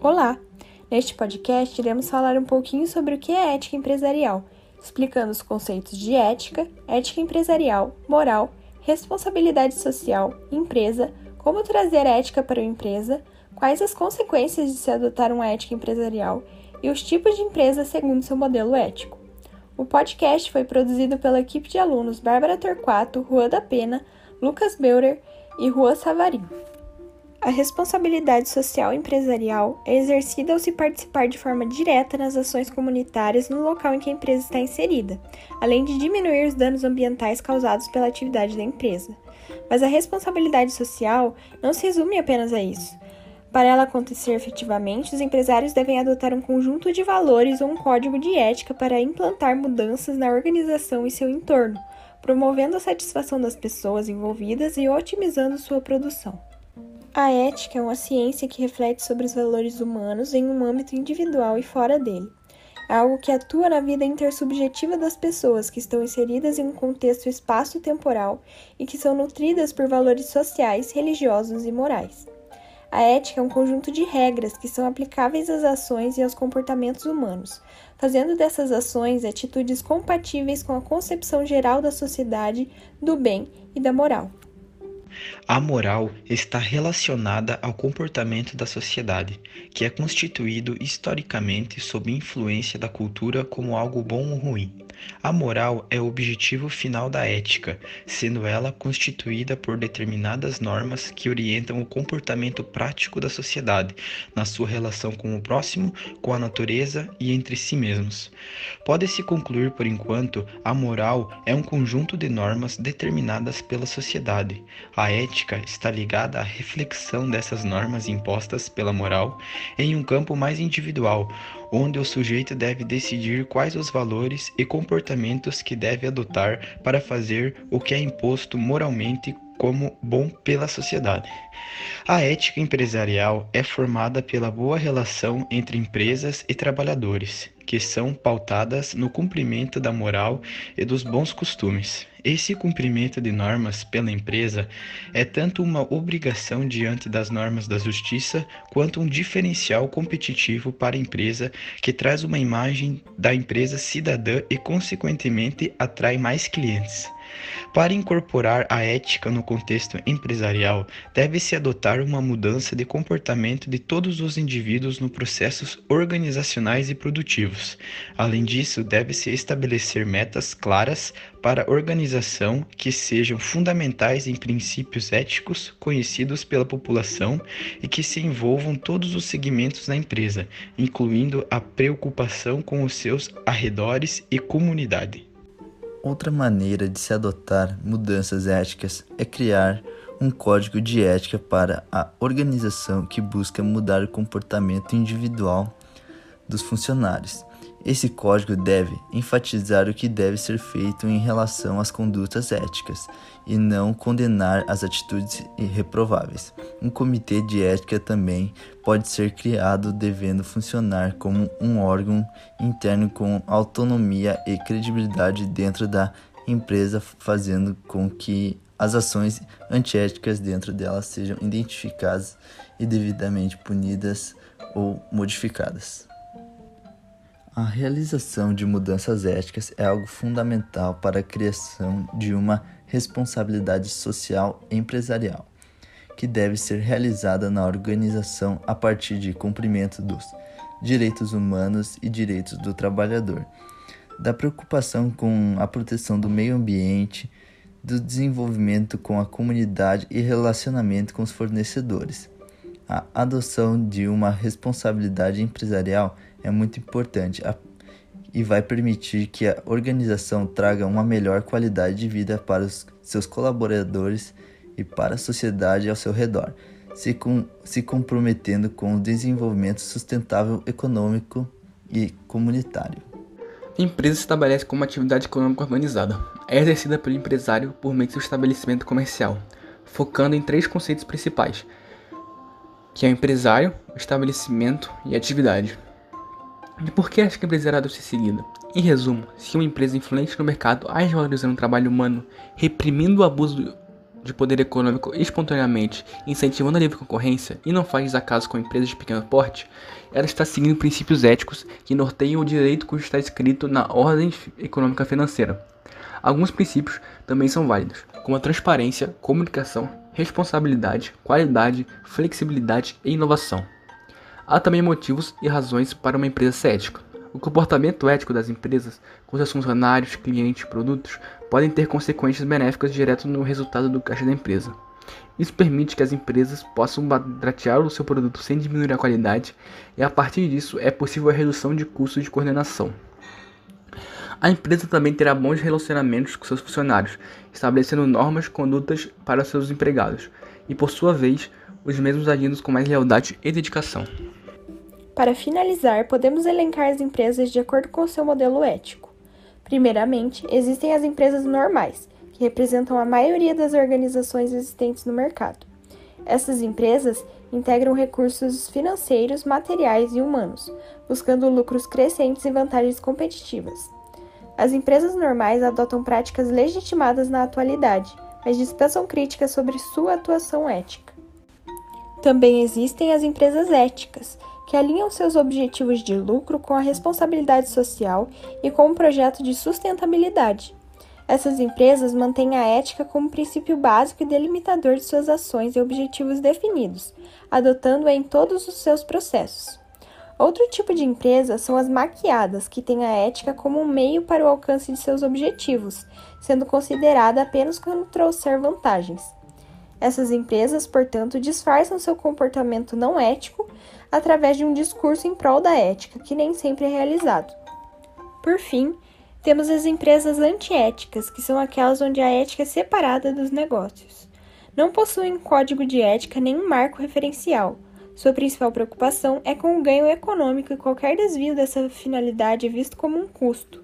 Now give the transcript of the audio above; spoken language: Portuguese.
Olá! Neste podcast iremos falar um pouquinho sobre o que é ética empresarial, explicando os conceitos de ética, ética empresarial, moral, responsabilidade social, empresa, como trazer ética para a empresa, quais as consequências de se adotar uma ética empresarial e os tipos de empresa segundo seu modelo ético. O podcast foi produzido pela equipe de alunos Bárbara Torquato, Rua da Pena, Lucas Beurer e Rua Savarim. A responsabilidade social empresarial é exercida ao se participar de forma direta nas ações comunitárias no local em que a empresa está inserida, além de diminuir os danos ambientais causados pela atividade da empresa. Mas a responsabilidade social não se resume apenas a isso. Para ela acontecer efetivamente, os empresários devem adotar um conjunto de valores ou um código de ética para implantar mudanças na organização e seu entorno, promovendo a satisfação das pessoas envolvidas e otimizando sua produção. A ética é uma ciência que reflete sobre os valores humanos em um âmbito individual e fora dele. É algo que atua na vida intersubjetiva das pessoas que estão inseridas em um contexto espaço-temporal e que são nutridas por valores sociais, religiosos e morais. A ética é um conjunto de regras que são aplicáveis às ações e aos comportamentos humanos, fazendo dessas ações atitudes compatíveis com a concepção geral da sociedade, do bem e da moral. A moral está relacionada ao comportamento da sociedade, que é constituído historicamente sob influência da cultura como algo bom ou ruim. A moral é o objetivo final da ética, sendo ela constituída por determinadas normas que orientam o comportamento prático da sociedade, na sua relação com o próximo, com a natureza e entre si mesmos. Pode-se concluir, por enquanto, a moral é um conjunto de normas determinadas pela sociedade. A ética está ligada à reflexão dessas normas impostas pela moral em um campo mais individual, onde o sujeito deve decidir quais os valores e comportamentos que deve adotar para fazer o que é imposto moralmente como bom pela sociedade. A ética empresarial é formada pela boa relação entre empresas e trabalhadores, que são pautadas no cumprimento da moral e dos bons costumes. Esse cumprimento de normas pela empresa é tanto uma obrigação diante das normas da justiça, quanto um diferencial competitivo para a empresa que traz uma imagem da empresa cidadã e, consequentemente, atrai mais clientes. Para incorporar a ética no contexto empresarial, deve-se adotar uma mudança de comportamento de todos os indivíduos no processos organizacionais e produtivos. Além disso, deve-se estabelecer metas claras para a organização que sejam fundamentais em princípios éticos conhecidos pela população e que se envolvam todos os segmentos da empresa, incluindo a preocupação com os seus arredores e comunidade. Outra maneira de se adotar mudanças éticas é criar um código de ética para a organização que busca mudar o comportamento individual dos funcionários. Esse código deve enfatizar o que deve ser feito em relação às condutas éticas e não condenar as atitudes irreprováveis. Um comitê de ética também pode ser criado, devendo funcionar como um órgão interno com autonomia e credibilidade dentro da empresa, fazendo com que as ações antiéticas dentro dela sejam identificadas e devidamente punidas ou modificadas. A realização de mudanças éticas é algo fundamental para a criação de uma responsabilidade social empresarial, que deve ser realizada na organização a partir de cumprimento dos direitos humanos e direitos do trabalhador, da preocupação com a proteção do meio ambiente, do desenvolvimento com a comunidade e relacionamento com os fornecedores. A adoção de uma responsabilidade empresarial é muito importante e vai permitir que a organização traga uma melhor qualidade de vida para os seus colaboradores e para a sociedade ao seu redor, se, com, se comprometendo com o desenvolvimento sustentável econômico e comunitário. Empresa se estabelece como atividade econômica organizada. É exercida pelo empresário por meio do seu estabelecimento comercial, focando em três conceitos principais, que é o empresário, o estabelecimento e a atividade. E por que acho que a empresariado deve ser seguida? Em resumo, se uma empresa influente no mercado age valorizando o trabalho humano, reprimindo o abuso de poder econômico espontaneamente, incentivando a livre concorrência e não faz desacaso com empresas de pequeno porte, ela está seguindo princípios éticos que norteiam o direito que está escrito na ordem econômica financeira. Alguns princípios também são válidos, como a transparência, comunicação, responsabilidade, qualidade, flexibilidade e inovação. Há também motivos e razões para uma empresa ser ética. O comportamento ético das empresas com seus funcionários, clientes e produtos podem ter consequências benéficas direto no resultado do caixa da empresa. Isso permite que as empresas possam baratear o seu produto sem diminuir a qualidade, e a partir disso é possível a redução de custos de coordenação. A empresa também terá bons relacionamentos com seus funcionários, estabelecendo normas e condutas para seus empregados, e por sua vez, os mesmos agindo com mais lealdade e dedicação. Para finalizar, podemos elencar as empresas de acordo com seu modelo ético. Primeiramente, existem as empresas normais, que representam a maioria das organizações existentes no mercado. Essas empresas integram recursos financeiros, materiais e humanos, buscando lucros crescentes e vantagens competitivas. As empresas normais adotam práticas legitimadas na atualidade, mas dispensam críticas sobre sua atuação ética. Também existem as empresas éticas, que alinham seus objetivos de lucro com a responsabilidade social e com um projeto de sustentabilidade. Essas empresas mantêm a ética como princípio básico e delimitador de suas ações e objetivos definidos, adotando-a em todos os seus processos. Outro tipo de empresa são as maquiadas, que têm a ética como um meio para o alcance de seus objetivos, sendo considerada apenas quando trouxer vantagens. Essas empresas, portanto, disfarçam seu comportamento não ético através de um discurso em prol da ética, que nem sempre é realizado. Por fim, temos as empresas antiéticas, que são aquelas onde a ética é separada dos negócios. Não possuem código de ética nem um marco referencial. Sua principal preocupação é com o ganho econômico e qualquer desvio dessa finalidade é visto como um custo.